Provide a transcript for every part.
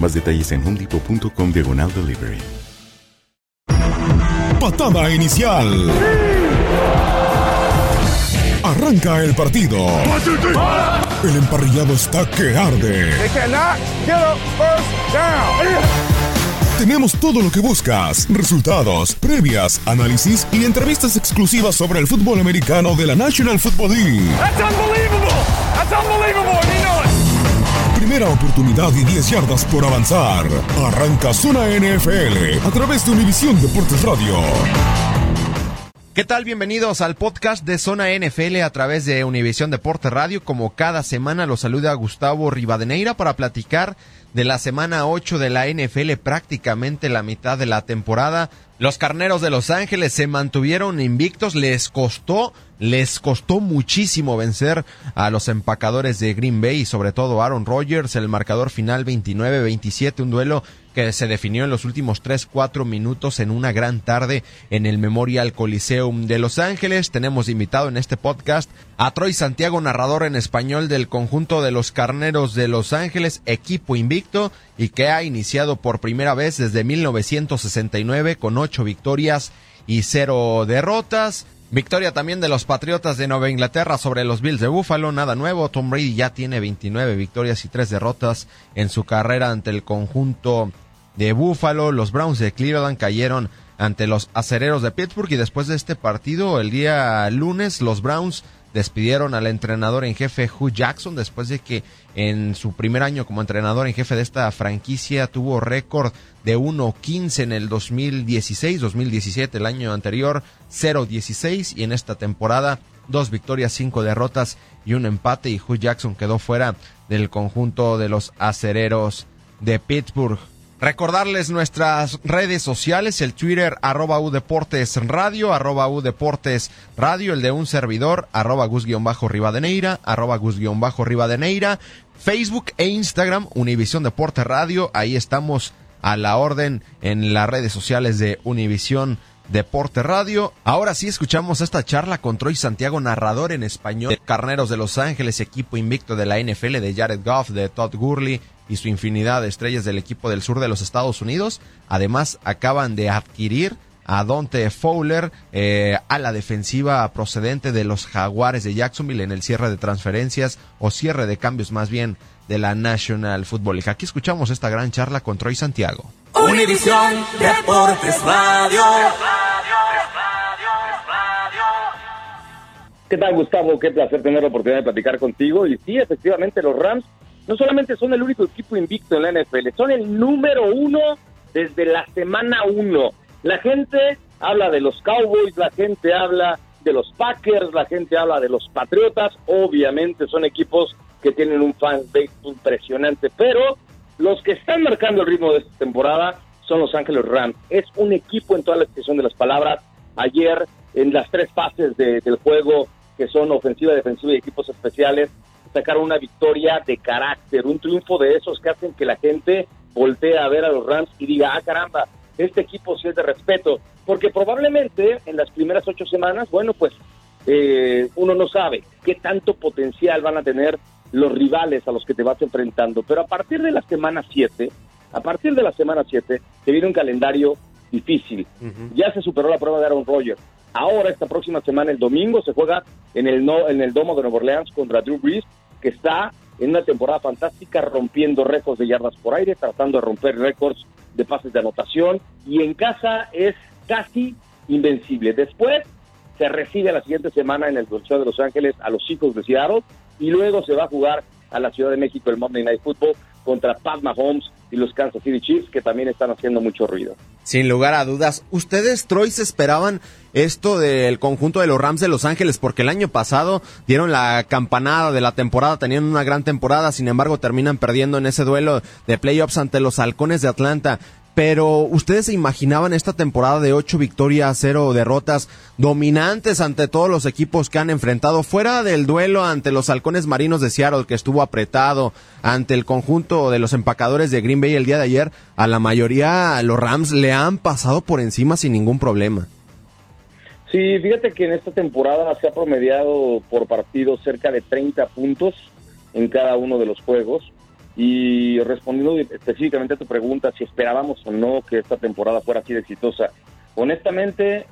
Más detalles en homedepot.com diagonal delivery. Patada inicial. Arranca el partido. El emparrillado está que arde. Tenemos todo lo que buscas, resultados, previas, análisis y entrevistas exclusivas sobre el fútbol americano de la National Football League. Primera oportunidad y 10 yardas por avanzar. Arranca Zona NFL a través de Univisión Deportes Radio. ¿Qué tal? Bienvenidos al podcast de Zona NFL a través de Univisión Deportes Radio. Como cada semana los saluda Gustavo Rivadeneira para platicar de la semana 8 de la NFL, prácticamente la mitad de la temporada. Los carneros de Los Ángeles se mantuvieron invictos, les costó, les costó muchísimo vencer a los empacadores de Green Bay y sobre todo Aaron Rodgers, el marcador final 29-27, un duelo que se definió en los últimos 3-4 minutos en una gran tarde en el Memorial Coliseum de Los Ángeles. Tenemos invitado en este podcast a Troy Santiago, narrador en español del conjunto de los Carneros de Los Ángeles, equipo invicto y que ha iniciado por primera vez desde 1969 con ocho victorias y cero derrotas. Victoria también de los Patriotas de Nueva Inglaterra sobre los Bills de Buffalo, nada nuevo. Tom Brady ya tiene 29 victorias y 3 derrotas en su carrera ante el conjunto de Buffalo. Los Browns de Cleveland cayeron ante los Acereros de Pittsburgh y después de este partido, el día lunes, los Browns despidieron al entrenador en jefe Hugh Jackson después de que en su primer año como entrenador en jefe de esta franquicia tuvo récord de 1-15 en el 2016, 2017 el año anterior 0-16 y en esta temporada dos victorias, cinco derrotas y un empate y Hugh Jackson quedó fuera del conjunto de los acereros de Pittsburgh. Recordarles nuestras redes sociales, el Twitter arroba U Deportes Radio, arroba U Deportes Radio, el de un servidor, arroba Gus-Rivadeneira, arroba Gus-Rivadeneira, Facebook e Instagram, Univisión Deportes Radio, ahí estamos a la orden en las redes sociales de Univisión Deporte Radio. Ahora sí escuchamos esta charla con Troy Santiago, narrador en español Carneros de Los Ángeles, equipo invicto de la NFL de Jared Goff, de Todd Gurley y su infinidad de estrellas del equipo del sur de los Estados Unidos. Además, acaban de adquirir a Dante Fowler eh, a la defensiva procedente de los Jaguares de Jacksonville en el cierre de transferencias o cierre de cambios más bien de la National Football League. Aquí escuchamos esta gran charla con Troy Santiago. Univisión Deportes Radio. ¿Qué tal, Gustavo? Qué placer tener la oportunidad de platicar contigo. Y sí, efectivamente, los Rams no solamente son el único equipo invicto en la NFL, son el número uno desde la semana uno. La gente habla de los Cowboys, la gente habla de los Packers, la gente habla de los Patriotas. Obviamente son equipos que tienen un fan base impresionante, pero los que están marcando el ritmo de esta temporada son los Ángeles Rams. Es un equipo en toda la expresión de las palabras. Ayer, en las tres fases del juego, que son ofensiva, defensiva y equipos especiales, sacaron una victoria de carácter, un triunfo de esos que hacen que la gente voltee a ver a los Rams y diga, ah caramba, este equipo sí es de respeto, porque probablemente en las primeras ocho semanas, bueno, pues eh, uno no sabe qué tanto potencial van a tener los rivales a los que te vas enfrentando, pero a partir de la semana 7, a partir de la semana 7, se viene un calendario difícil. Ya se superó la prueba de Aaron Rodgers. Ahora, esta próxima semana, el domingo, se juega en el, no, en el Domo de Nueva Orleans contra Drew Brees, que está en una temporada fantástica, rompiendo récords de yardas por aire, tratando de romper récords de pases de anotación, y en casa es casi invencible. Después se recibe la siguiente semana en el Consejo de Los Ángeles a los hijos de Seattle, y luego se va a jugar a la Ciudad de México el Monday Night Football contra Pat Mahomes y los Kansas City Chiefs, que también están haciendo mucho ruido. Sin lugar a dudas, ¿ustedes, Troy, se esperaban esto del conjunto de los Rams de Los Ángeles? Porque el año pasado dieron la campanada de la temporada, tenían una gran temporada, sin embargo terminan perdiendo en ese duelo de playoffs ante los Halcones de Atlanta pero ¿ustedes se imaginaban esta temporada de ocho victorias, cero derrotas, dominantes ante todos los equipos que han enfrentado, fuera del duelo ante los halcones marinos de Seattle, que estuvo apretado, ante el conjunto de los empacadores de Green Bay el día de ayer, a la mayoría los Rams le han pasado por encima sin ningún problema? Sí, fíjate que en esta temporada se ha promediado por partido cerca de 30 puntos en cada uno de los juegos y respondiendo específicamente a tu pregunta, si esperábamos o no que esta temporada fuera así de exitosa, honestamente,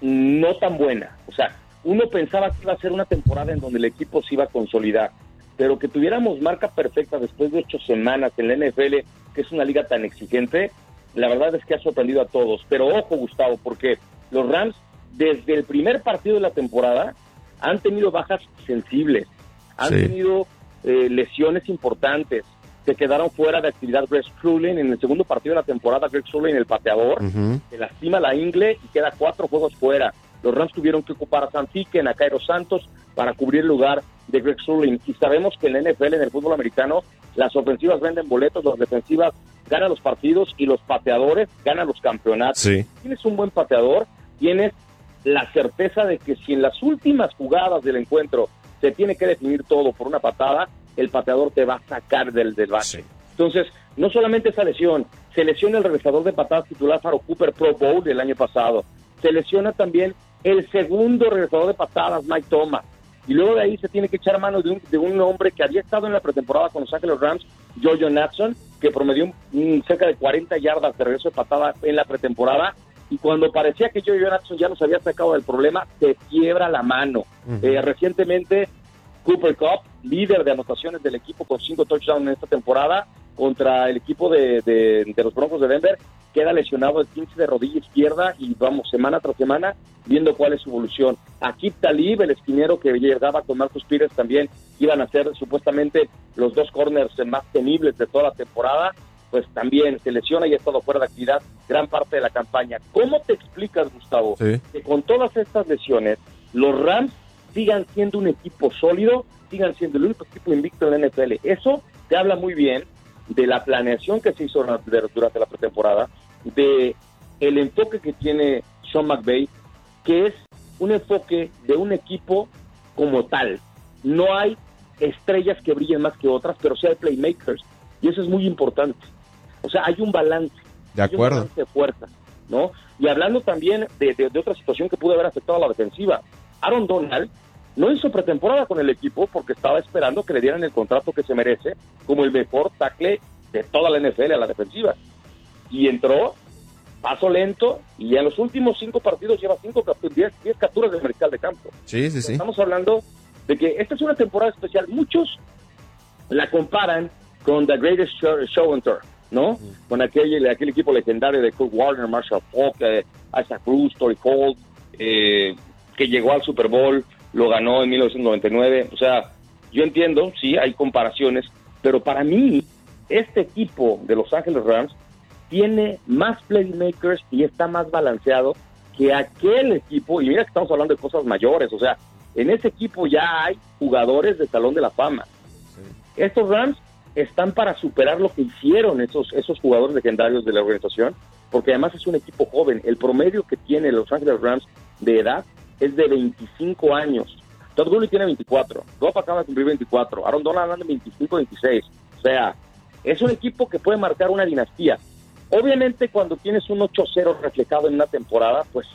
no tan buena. O sea, uno pensaba que iba a ser una temporada en donde el equipo se iba a consolidar, pero que tuviéramos marca perfecta después de ocho semanas en la NFL, que es una liga tan exigente, la verdad es que ha sorprendido a todos. Pero ojo, Gustavo, porque los Rams, desde el primer partido de la temporada, han tenido bajas sensibles, han tenido eh, lesiones importantes, se quedaron fuera de actividad Greg Strulin en el segundo partido de la temporada. Greg Strulin, el pateador, se lastima la ingle y queda cuatro juegos fuera. Los Rams tuvieron que ocupar a San en a Cairo Santos, para cubrir el lugar de Greg Strulin. Y sabemos que en la NFL, en el fútbol americano, las ofensivas venden boletos, las defensivas ganan los partidos y los pateadores ganan los campeonatos. Si tienes un buen pateador, tienes la certeza de que si en las últimas jugadas del encuentro se tiene que definir todo por una patada, el pateador te va a sacar del, del base. Entonces, no solamente esa lesión, se lesiona el regresador de patadas titular Faro Cooper Pro Bowl del año pasado, se lesiona también el segundo regresador de patadas, Mike Thomas, y luego de ahí se tiene que echar mano de un, de un hombre que había estado en la pretemporada con Los Ángeles Rams, Jojo Natson, que promedió cerca de 40 yardas de regreso de patada en la pretemporada, y cuando parecía que Jojo Natson ya nos había sacado del problema, se quiebra la mano. Eh, recientemente Cooper Cup, líder de anotaciones del equipo con cinco touchdowns en esta temporada contra el equipo de, de, los Broncos de Denver, queda lesionado el 15 de rodilla izquierda y vamos semana tras semana viendo cuál es su evolución. Aquí Talib, el esquinero que llegaba con Marcus Pires también iban a ser supuestamente los dos corners más temibles de toda la temporada, pues también se lesiona y ha estado fuera de actividad gran parte de la campaña. ¿Cómo te explicas, Gustavo, que con todas estas lesiones los Rams sigan siendo un equipo sólido, sigan siendo el único equipo invicto en la NFL. Eso te habla muy bien de la planeación que se hizo durante la pretemporada, de el enfoque que tiene Sean McVay, que es un enfoque de un equipo como tal. No hay estrellas que brillen más que otras, pero sí hay playmakers. Y eso es muy importante. O sea, hay un balance. De acuerdo. de fuerza, ¿no? Y hablando también de, de otra situación que pudo haber afectado a la defensiva. Aaron Donald no hizo pretemporada con el equipo porque estaba esperando que le dieran el contrato que se merece como el mejor tackle de toda la NFL a la defensiva. Y entró, paso lento, y en los últimos cinco partidos lleva cinco, diez, diez capturas de mariscal de campo. Sí, sí, sí. Estamos hablando de que esta es una temporada especial. Muchos la comparan con The Greatest Show, and Tour, ¿no? Con aquel, aquel equipo legendario de Kurt Warner, Marshall Falk, eh, Isaac Cruz, Tory Colt, eh, que llegó al Super Bowl, lo ganó en 1999. O sea, yo entiendo, sí, hay comparaciones, pero para mí, este equipo de Los Ángeles Rams tiene más playmakers y está más balanceado que aquel equipo. Y mira que estamos hablando de cosas mayores, o sea, en ese equipo ya hay jugadores de Salón de la Fama. Estos Rams están para superar lo que hicieron esos, esos jugadores legendarios de la organización, porque además es un equipo joven. El promedio que tiene Los Ángeles Rams de edad es de 25 años. Todd Gurley tiene 24. Goff acaba de cumplir 24. Aaron Donald anda 25, 26. O sea, es un equipo que puede marcar una dinastía. Obviamente cuando tienes un 8-0 reflejado en una temporada, pues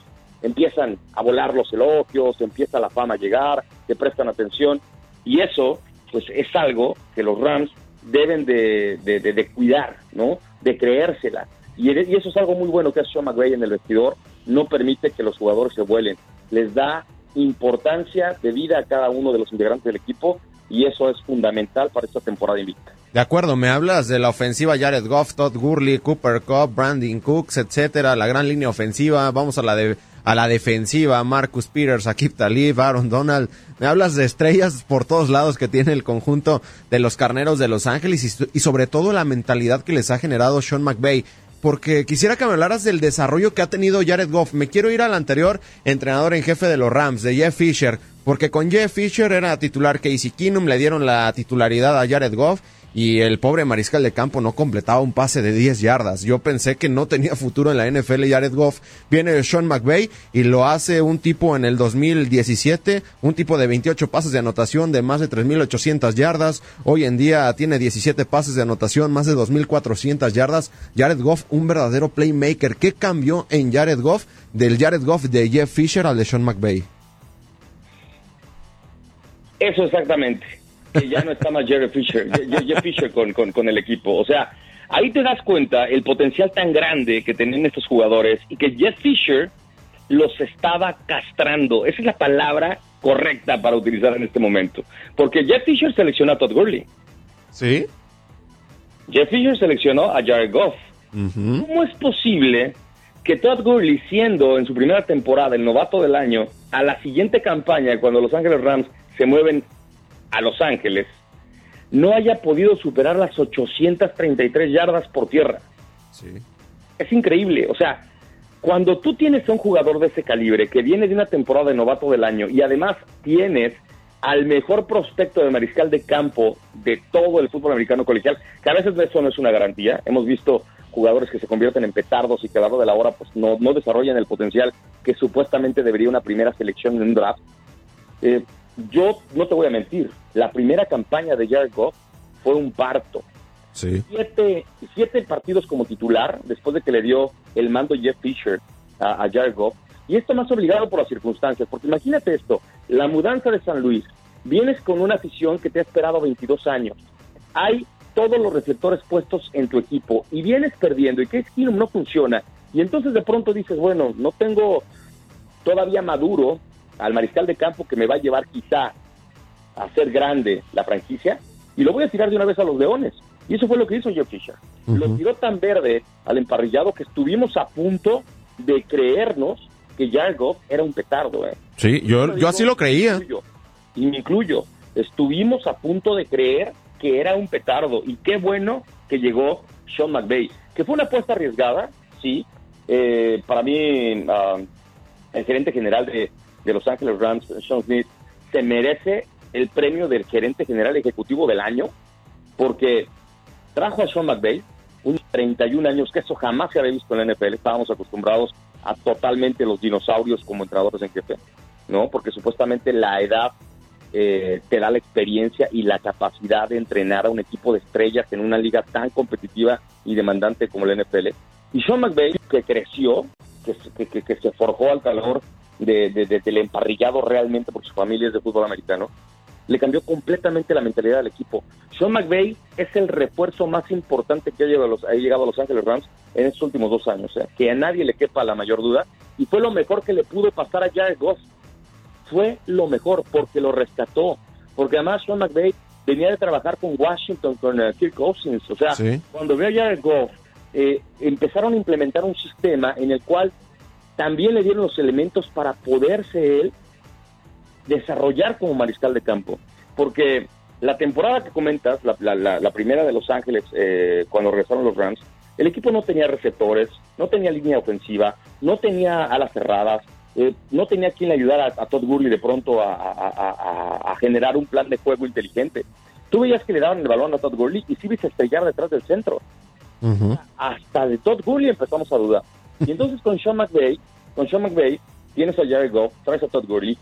empiezan a volar los elogios, empieza la fama a llegar, te prestan atención y eso pues es algo que los Rams deben de, de, cuidar, ¿no? De creérsela. Y, y, eso es algo muy bueno que hace Sean McVay en el vestidor, no permite que los jugadores se vuelen, les da importancia de vida a cada uno de los integrantes del equipo y eso es fundamental para esta temporada invicta. De acuerdo, me hablas de la ofensiva Jared Goff, Todd Gurley, Cooper Cup, Brandon Cooks, etcétera, la gran línea ofensiva, vamos a la de a la defensiva, Marcus Peters, Akip Talib, Aaron Donald. Me hablas de estrellas por todos lados que tiene el conjunto de los carneros de Los Ángeles y, y sobre todo la mentalidad que les ha generado Sean McVay porque quisiera que me hablaras del desarrollo que ha tenido Jared Goff. Me quiero ir al anterior entrenador en jefe de los Rams, de Jeff Fisher, porque con Jeff Fisher era titular Casey Keenum, le dieron la titularidad a Jared Goff y el pobre mariscal de campo no completaba un pase de 10 yardas. Yo pensé que no tenía futuro en la NFL Jared Goff. Viene Sean McVay y lo hace un tipo en el 2017, un tipo de 28 pases de anotación de más de 3.800 yardas. Hoy en día tiene 17 pases de anotación, más de 2.400 yardas. Jared Goff, un verdadero playmaker. ¿Qué cambió en Jared Goff del Jared Goff de Jeff Fisher al de Sean McVay? Eso exactamente que ya no está más Jerry Fisher, Jerry Fisher con, con, el equipo. O sea, ahí te das cuenta el potencial tan grande que tenían estos jugadores y que Jeff Fisher los estaba castrando. Esa es la palabra correcta para utilizar en este momento. Porque Jeff Fisher seleccionó a Todd Gurley. ¿Sí? Jeff Fisher seleccionó a Jared Goff. ¿Cómo es posible que Todd Gurley, siendo en su primera temporada el novato del año, a la siguiente campaña, cuando Los Ángeles Rams se mueven a Los Ángeles, no haya podido superar las 833 yardas por tierra. Es increíble. O sea, cuando tú tienes a un jugador de ese calibre que viene de una temporada de novato del año y además tienes al mejor prospecto de mariscal de campo de todo el fútbol americano colegial, que a veces eso no es una garantía. Hemos visto jugadores que se convierten en petardos y que a lo de la hora pues no, no desarrollan el potencial que supuestamente debería una primera selección en un draft. Eh, yo no te voy a mentir, la primera campaña de Jared Goff fue un parto. Siete, siete partidos como titular después de que le dio el mando Jeff Fisher a, Jared Goff. Y esto más obligado por las circunstancias, porque imagínate esto, la mudanza de San Luis, vienes con una afición que te ha esperado 22 años, hay todos los receptores puestos en tu equipo y vienes perdiendo y que Keenum no funciona y entonces de pronto dices, bueno, no tengo todavía maduro al mariscal de campo que me va a llevar quizá a hacer grande la franquicia y lo voy a tirar de una vez a los leones. Y eso fue lo que hizo Jeff Fisher. Lo tiró tan verde al emparrillado que estuvimos a punto de creernos que Jared Goff era un petardo. ¿eh? Sí, yo, yo así lo creía. y me incluyo. Estuvimos a punto de creer que era un petardo. Y qué bueno que llegó Sean McVay. Que fue una apuesta arriesgada, sí. Eh, para mí, ah, el gerente general de, de Los Ángeles Rams, Sean Smith, se merece el premio del gerente general ejecutivo del año porque trajo a Sean McVay, un 31 años, que eso jamás se había visto en la NFL. Estábamos acostumbrados a totalmente los dinosaurios como entrenadores en jefe, ¿no? Porque supuestamente la edad eh, te da la experiencia y la capacidad de entrenar a un equipo de estrellas en una liga tan competitiva y demandante como la NFL. Y Sean McVay, que creció, que, que, que se forjó al calor de, del emparrillado realmente porque su familia es de fútbol americano, le cambió completamente la mentalidad del equipo. Sean McVay es el refuerzo más importante que ha llegado a los, ha llegado a los Ángeles Rams en estos últimos dos años, ¿eh? que a nadie le quepa la mayor duda, y fue lo mejor que le pudo pasar a Jared Goff. Fue lo mejor porque lo rescató, porque además Sean McVay venía de trabajar con Washington, con uh, Kirk Cousins, o sea, cuando vio a Jared Goff, eh, empezaron a implementar un sistema en el cual también le dieron los elementos para poderse él desarrollar como mariscal de campo. Porque la temporada que comentas, la, primera de Los Ángeles, eh, cuando regresaron los Rams, el equipo no tenía receptores, no tenía línea ofensiva, no tenía alas cerradas, eh, no tenía quien le ayudara a, Todd Gurley de pronto a, generar un plan de juego inteligente. Tú veías que le daban el balón a Todd Gurley y sí viste estrellar detrás del centro. Hasta de Todd Gurley empezamos a dudar. Y entonces con Sean McVay, con Sean McVay, tienes a Jared Goff, traes a Todd Gurley,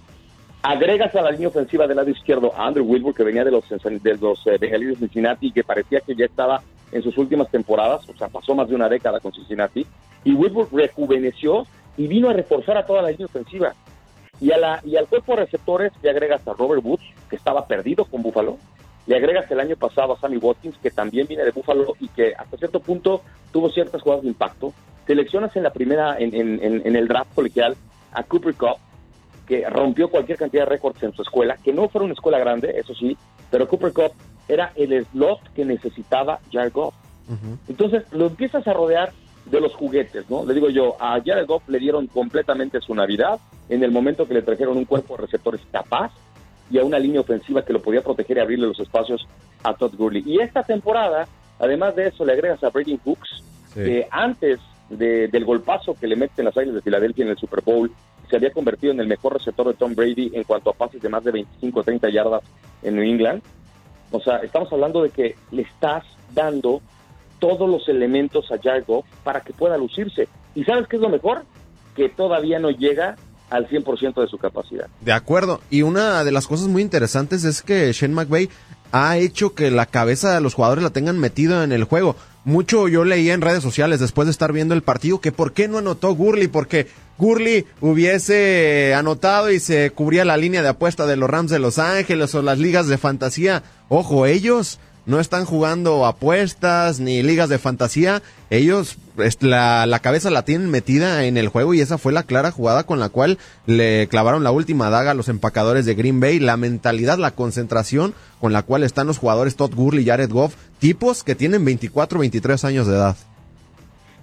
agregas a la línea ofensiva del lado izquierdo a Andrew Wilbur, que venía de los, de los eh, de Cincinnati y que parecía que ya estaba en sus últimas temporadas, o sea, pasó más de una década con Cincinnati, y Whitworth rejuveneció y vino a reforzar a toda la línea ofensiva. Y, a la, y al cuerpo de receptores le agregas a Robert Woods, que estaba perdido con Buffalo, le agregas el año pasado a Sammy Watkins, que también viene de Buffalo y que hasta cierto punto tuvo ciertas jugadas de impacto. Seleccionas en la primera, en, en, en el draft colegial, a Cooper Cup, que rompió cualquier cantidad de récords en su escuela, que no fue una escuela grande, eso sí, pero Cooper Cup era el slot que necesitaba Jared Goff. Entonces lo empiezas a rodear de los juguetes, ¿no? Le digo yo, a Jared Goff le dieron completamente su Navidad en el momento que le trajeron un cuerpo de receptores capaz y a una línea ofensiva que lo podía proteger y abrirle los espacios a Todd Gurley. Y esta temporada, además de eso, le agregas a Brady Hooks, que antes del golpazo que le meten las Águilas de Filadelfia en el Super Bowl, se había convertido en el mejor receptor de Tom Brady en cuanto a pases de más de 25 o 30 yardas en New England. O sea, estamos hablando de que le estás dando todos los elementos a Jared para que pueda lucirse. ¿Y sabes qué es lo mejor? Que todavía no llega al 100% de su capacidad. De acuerdo. Y una de las cosas muy interesantes es que Shane McVay ha hecho que la cabeza de los jugadores la tengan metido en el juego. Mucho yo leía en redes sociales después de estar viendo el partido que por qué no anotó Gurley, porque Gurley hubiese anotado y se cubría la línea de apuesta de los Rams de Los Ángeles o las ligas de fantasía. Ojo, ellos no están jugando apuestas ni ligas de fantasía. Ellos la, la, cabeza la tienen metida en el juego y esa fue la clara jugada con la cual le clavaron la última daga a los empacadores de Green Bay. La mentalidad, la concentración con la cual están los jugadores Todd Gurley y Jared Goff, tipos que tienen 24, 23 años de edad.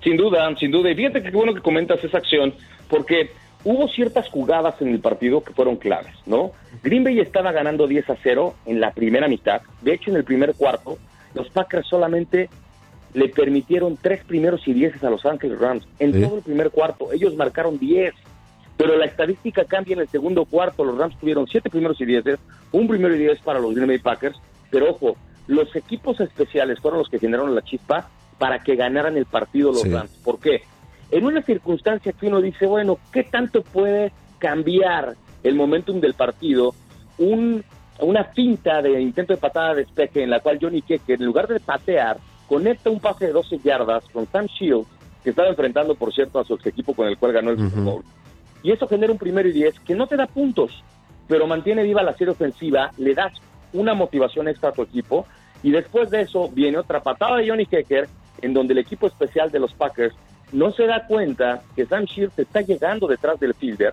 Sin duda, sin duda. Y fíjate que bueno que comentas esa acción, porque hubo ciertas jugadas en el partido que fueron claves, ¿no? Green Bay estaba ganando 10 a 0 en la primera mitad. De hecho, en el primer cuarto, los Packers solamente le permitieron tres primeros y dieces a Los Ángeles Rams. En todo el primer cuarto, ellos marcaron 10. Pero la estadística cambia en el segundo cuarto. Los Rams tuvieron siete primeros y dieces, un primero y diez para los Green Bay Packers. Pero ojo, los equipos especiales fueron los que generaron la chispa para que ganaran el partido los Rams. ¿Por qué? En una circunstancia que uno dice, bueno, ¿qué tanto puede cambiar el momentum del partido? Un, una finta de intento de patada de despeje en la cual Johnny Keke, en lugar de patear, conecta un pase de 12 yardas con Sam Shields, que estaba enfrentando, por cierto, a su ex equipo con el cual ganó el Super Bowl. Y eso genera un primero y diez que no te da puntos, pero mantiene viva la serie ofensiva, le das una motivación extra a tu equipo, y después de eso viene otra patada de Johnny Kecker, en donde el equipo especial de los Packers no se da cuenta que Sam Shields está llegando detrás del fielder,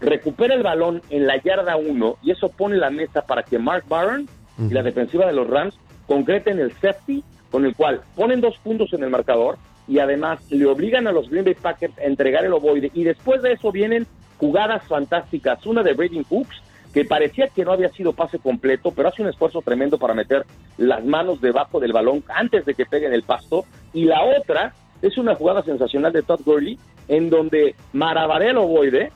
recupera el balón en la yarda 1 y eso pone la mesa para que Mark Barron y la defensiva de los Rams concreten el safety con el cual ponen dos puntos en el marcador y además le obligan a los Green Bay Packers a entregar el ovoide. Y después de eso vienen jugadas fantásticas, una de Braden Hooks que parecía que no había sido pase completo, pero hace un esfuerzo tremendo para meter las manos debajo del balón antes de que peguen el pasto. Y la otra es una jugada sensacional de Todd Gurley en donde maravarea el ovoide,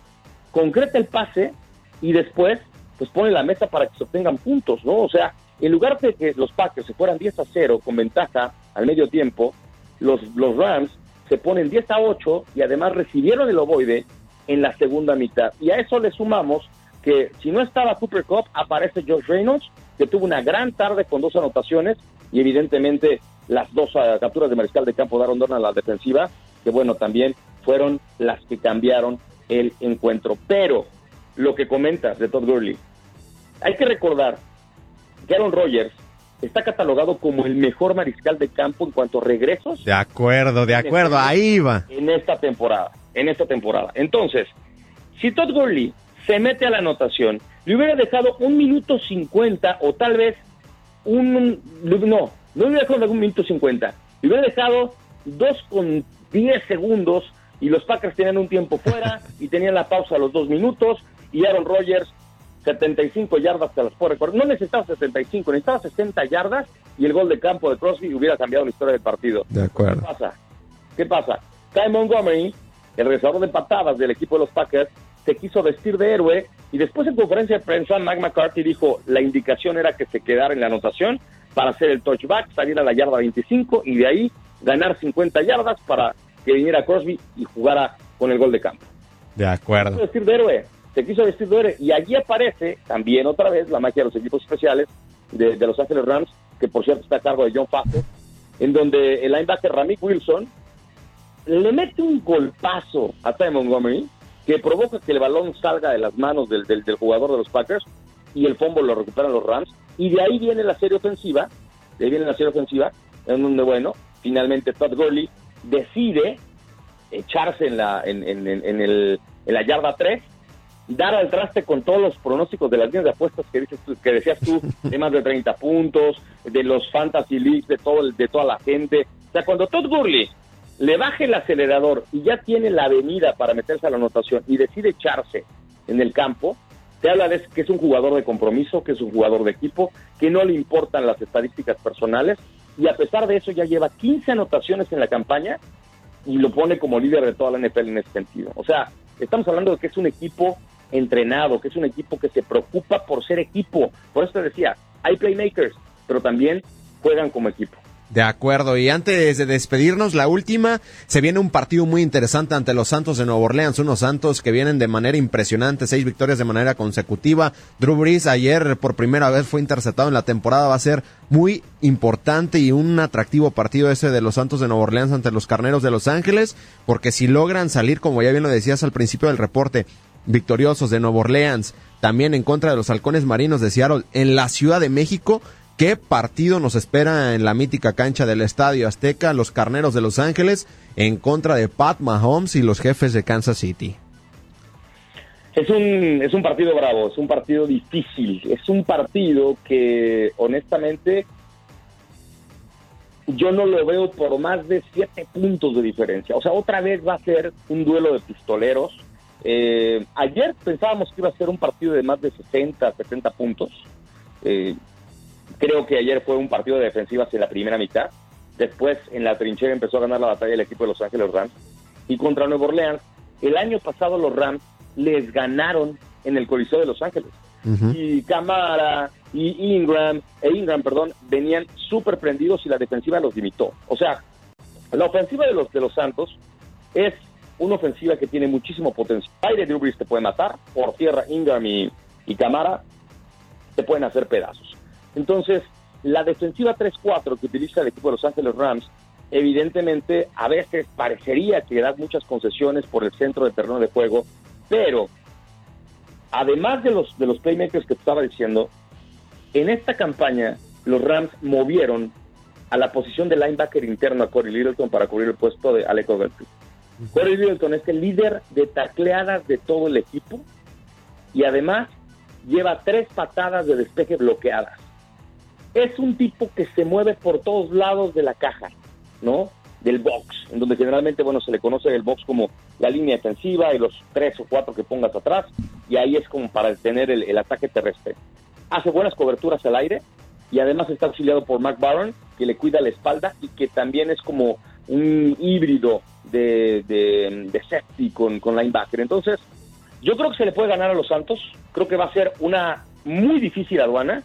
concreta el pase y después pues pone la mesa para que se obtengan puntos, ¿no? O sea, en lugar de que los Packers se fueran 10 a 0 con ventaja al medio tiempo, los, los Rams se ponen 10 a 8 y además recibieron el ovoide en la segunda mitad. Y a eso le sumamos que si no estaba Cooper Cup, aparece Josh Reynolds, que tuvo una gran tarde con dos anotaciones y evidentemente las dos uh, capturas de mariscal de campo daron Aaron a la defensiva, que bueno, también fueron las que cambiaron el encuentro. Pero lo que comentas de Todd Gurley, hay que recordar que Aaron Rodgers está catalogado como el mejor mariscal de campo en cuanto a regresos. De acuerdo, de acuerdo, ahí va. En esta temporada, en esta temporada. Entonces, si Todd Gurley se mete a la anotación, le hubiera dejado un minuto cincuenta o tal vez un... No, no hubiera dejado algún minuto cincuenta. Le hubiera dejado dos con diez segundos y los Packers tenían un tiempo fuera y tenían la pausa a los dos minutos y Aaron Rodgers 75 yardas te las puede recorrer. No necesitaba 75, necesitaba 60 yardas y el gol de campo de Crosby hubiera cambiado la historia del partido. De acuerdo. ¿Qué pasa? ¿Qué pasa? Ty Montgomery, el regresador de patadas del equipo de los Packers, se quiso vestir de héroe y después en conferencia de prensa Mike McCarthy dijo la indicación era que se quedara en la anotación para hacer el touchback, salir a la yarda 25 y de ahí ganar 50 yardas para que viniera Crosby y jugara con el gol de campo. De acuerdo. Se quiso vestir de héroe, se quiso vestir de héroe y allí aparece también otra vez la magia de los equipos especiales de, de Los Ángeles Rams, que por cierto está a cargo de John Favreau, en donde el linebacker Ramik Wilson le mete un golpazo a Ty Montgomery que provoca que el balón salga de las manos del, del, jugador de los Packers y el fumble lo recuperan los Rams. Y de ahí viene la serie ofensiva, de ahí viene la serie ofensiva, en donde, bueno, finalmente Todd Gurley decide echarse en la, en, en, en, el, en la yarda 3, dar al traste con todos los pronósticos de las líneas de apuestas que, dices tú, que decías tú, de más de 30 puntos, de los fantasy leagues, de, todo, de toda la gente. O sea, cuando Todd Gurley le baje el acelerador y ya tiene la avenida para meterse a la anotación y decide echarse en el campo, te habla de que es un jugador de compromiso, que es un jugador de equipo, que no le importan las estadísticas personales y a pesar de eso ya lleva 15 anotaciones en la campaña y lo pone como líder de toda la NFL en ese sentido. O sea, estamos hablando de que es un equipo entrenado, que es un equipo que se preocupa por ser equipo. Por eso te decía, hay playmakers, pero también juegan como equipo. De acuerdo, y antes de despedirnos, la última, se viene un partido muy interesante ante los Santos de Nueva Orleans, unos Santos que vienen de manera impresionante, seis victorias de manera consecutiva. Drew Brees ayer por primera vez fue interceptado en la temporada, va a ser muy importante y un atractivo partido ese de los Santos de Nueva Orleans ante los Carneros de Los Ángeles, porque si logran salir, como ya bien lo decías al principio del reporte, victoriosos de Nueva Orleans, también en contra de los Halcones Marinos de Seattle en la Ciudad de México, ¿Qué partido nos espera en la mítica cancha del Estadio Azteca, los Carneros de Los Ángeles, en contra de Pat Mahomes y los jefes de Kansas City? Es un, es un partido bravo, es un partido difícil, es un partido que honestamente yo no lo veo por más de siete puntos de diferencia. O sea, otra vez va a ser un duelo de pistoleros. Eh, ayer pensábamos que iba a ser un partido de más de 60, 70 puntos. Eh, Creo que ayer fue un partido de defensivas en la primera mitad. Después, en la trinchera, empezó a ganar la batalla el equipo de Los Ángeles Rams. Y contra Nueva Orleans, el año pasado los Rams les ganaron en el Coliseo de Los Ángeles. Y Camara y Ingram, e Ingram, perdón, venían súper prendidos y la defensiva los limitó. O sea, la ofensiva de los, de los Santos es una ofensiva que tiene muchísimo potencial. Aire de Brees te puede matar, por tierra Ingram y, y Camara te pueden hacer pedazos. Entonces, la defensiva 3-4 que utiliza el equipo de Los Ángeles Rams, evidentemente a veces parecería que da muchas concesiones por el centro de terreno de juego, pero además de los, de los playmakers que te estaba diciendo, en esta campaña los Rams movieron a la posición de linebacker interno a Corey Littleton para cubrir el puesto de Alec Ogletree. Corey Littleton es el líder de tacleadas de todo el equipo y además lleva tres patadas de despeje bloqueadas es un tipo que se mueve por todos lados de la caja, ¿no? Del box, en donde generalmente, bueno, se le conoce el box como la línea defensiva y los tres o cuatro que pongas atrás, y ahí es como para tener el, ataque terrestre. Hace buenas coberturas al aire y además está auxiliado por Mark Barron, que le cuida la espalda y que también es como un híbrido de, de, safety con, con linebacker. Entonces, yo creo que se le puede ganar a los Santos. Creo que va a ser una muy difícil aduana.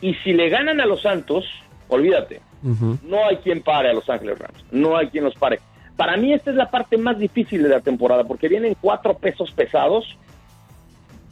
Y si le ganan a los Santos, olvídate, no hay quien pare a Los Ángeles Rams, no hay quien los pare. Para mí esta es la parte más difícil de la temporada, porque vienen cuatro pesos pesados,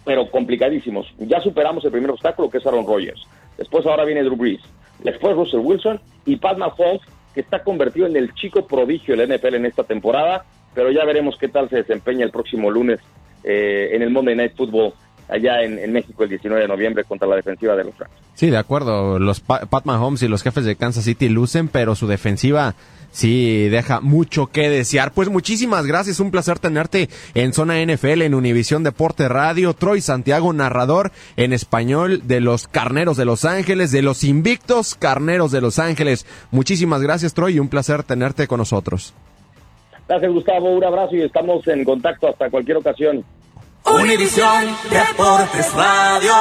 pero complicadísimos. Ya superamos el primer obstáculo, que es Aaron Rodgers. Después ahora viene Drew Brees. Después Russell Wilson y Pat Mahomes, que está convertido en el chico prodigio del NFL en esta temporada, pero ya veremos qué tal se desempeña el próximo lunes eh, en el Monday Night Football allá en, México el 19 de noviembre contra la defensiva de los Rams. Sí, de acuerdo. Los Pat Mahomes y los jefes de Kansas City lucen, pero su defensiva sí deja mucho que desear. Pues muchísimas gracias, un placer tenerte en Zona NFL, en Univisión Deporte Radio. Troy Santiago, narrador en español de los Carneros de Los Ángeles, de los invictos Carneros de Los Ángeles. Muchísimas gracias, Troy, y un placer tenerte con nosotros. Gracias, Gustavo. Un abrazo y estamos en contacto hasta cualquier ocasión. Univisión Deportes Radio.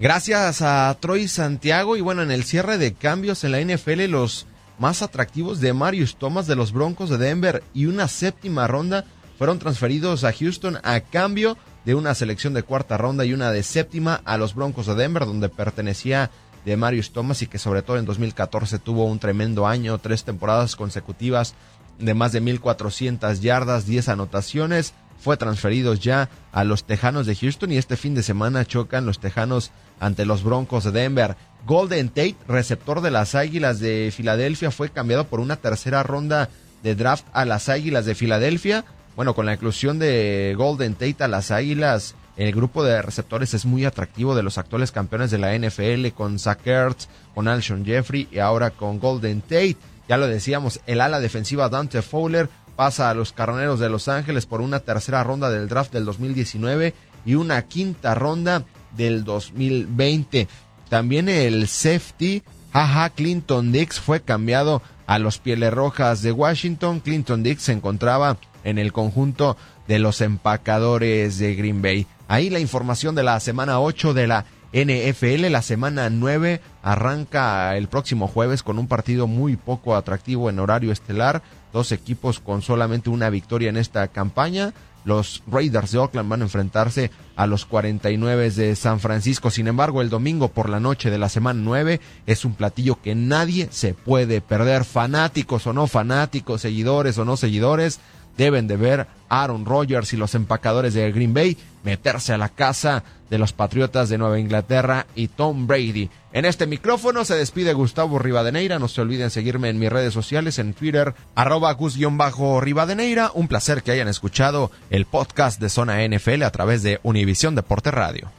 Gracias a Troy Santiago y bueno, en el cierre de cambios en la NFL los más atractivos de Marius Thomas de los Broncos de Denver y una séptima ronda fueron transferidos a Houston a cambio de una selección de cuarta ronda y una de séptima a los Broncos de Denver donde pertenecía de Marius Thomas y que sobre todo en 2014 tuvo un tremendo año, tres temporadas consecutivas de más de 1.400 yardas, 10 anotaciones, fue transferido ya a los Tejanos de Houston y este fin de semana chocan los Tejanos ante los Broncos de Denver. Golden Tate, receptor de las Águilas de Filadelfia, fue cambiado por una tercera ronda de draft a las Águilas de Filadelfia. Bueno, con la inclusión de Golden Tate a las Águilas, el grupo de receptores es muy atractivo de los actuales campeones de la NFL, con Zach Ertz, con Alshon Jeffrey y ahora con Golden Tate. Ya lo decíamos, el ala defensiva Dante Fowler pasa a los Carneros de Los Ángeles por una tercera ronda del draft del 2019 y una quinta ronda del 2020. También el safety, jaja, Clinton Dix fue cambiado a los Pieles Rojas de Washington. Clinton Dix se encontraba en el conjunto de los empacadores de Green Bay. Ahí la información de la semana 8 de la NFL. La semana 9 arranca el próximo jueves con un partido muy poco atractivo en horario estelar. Dos equipos con solamente una victoria en esta campaña. Los Raiders de Oakland van a enfrentarse a los 49 de San Francisco. Sin embargo, el domingo por la noche de la semana 9 es un platillo que nadie se puede perder. Fanáticos o no fanáticos, seguidores o no seguidores, deben de ver Aaron Rodgers y los empacadores de Green Bay meterse a la casa de los Patriotas de Nueva Inglaterra y Tom Brady. En este micrófono se despide Gustavo Rivadeneira. No se olviden seguirme en mis redes sociales, en Twitter, arroba Gus-Rivadeneira. Un placer que hayan escuchado el podcast de Zona NFL a través de Univisión Deporte Radio.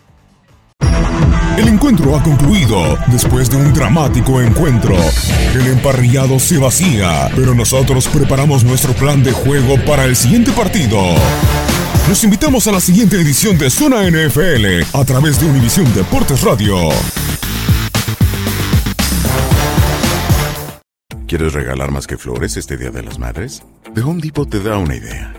El encuentro ha concluido después de un dramático encuentro. El emparrillado se vacía, pero nosotros preparamos nuestro plan de juego para el siguiente partido. Los invitamos a la siguiente edición de Zona NFL a través de Univisión Deportes Radio. ¿Quieres regalar más que flores este Día de las Madres? The Home Depot te da una idea.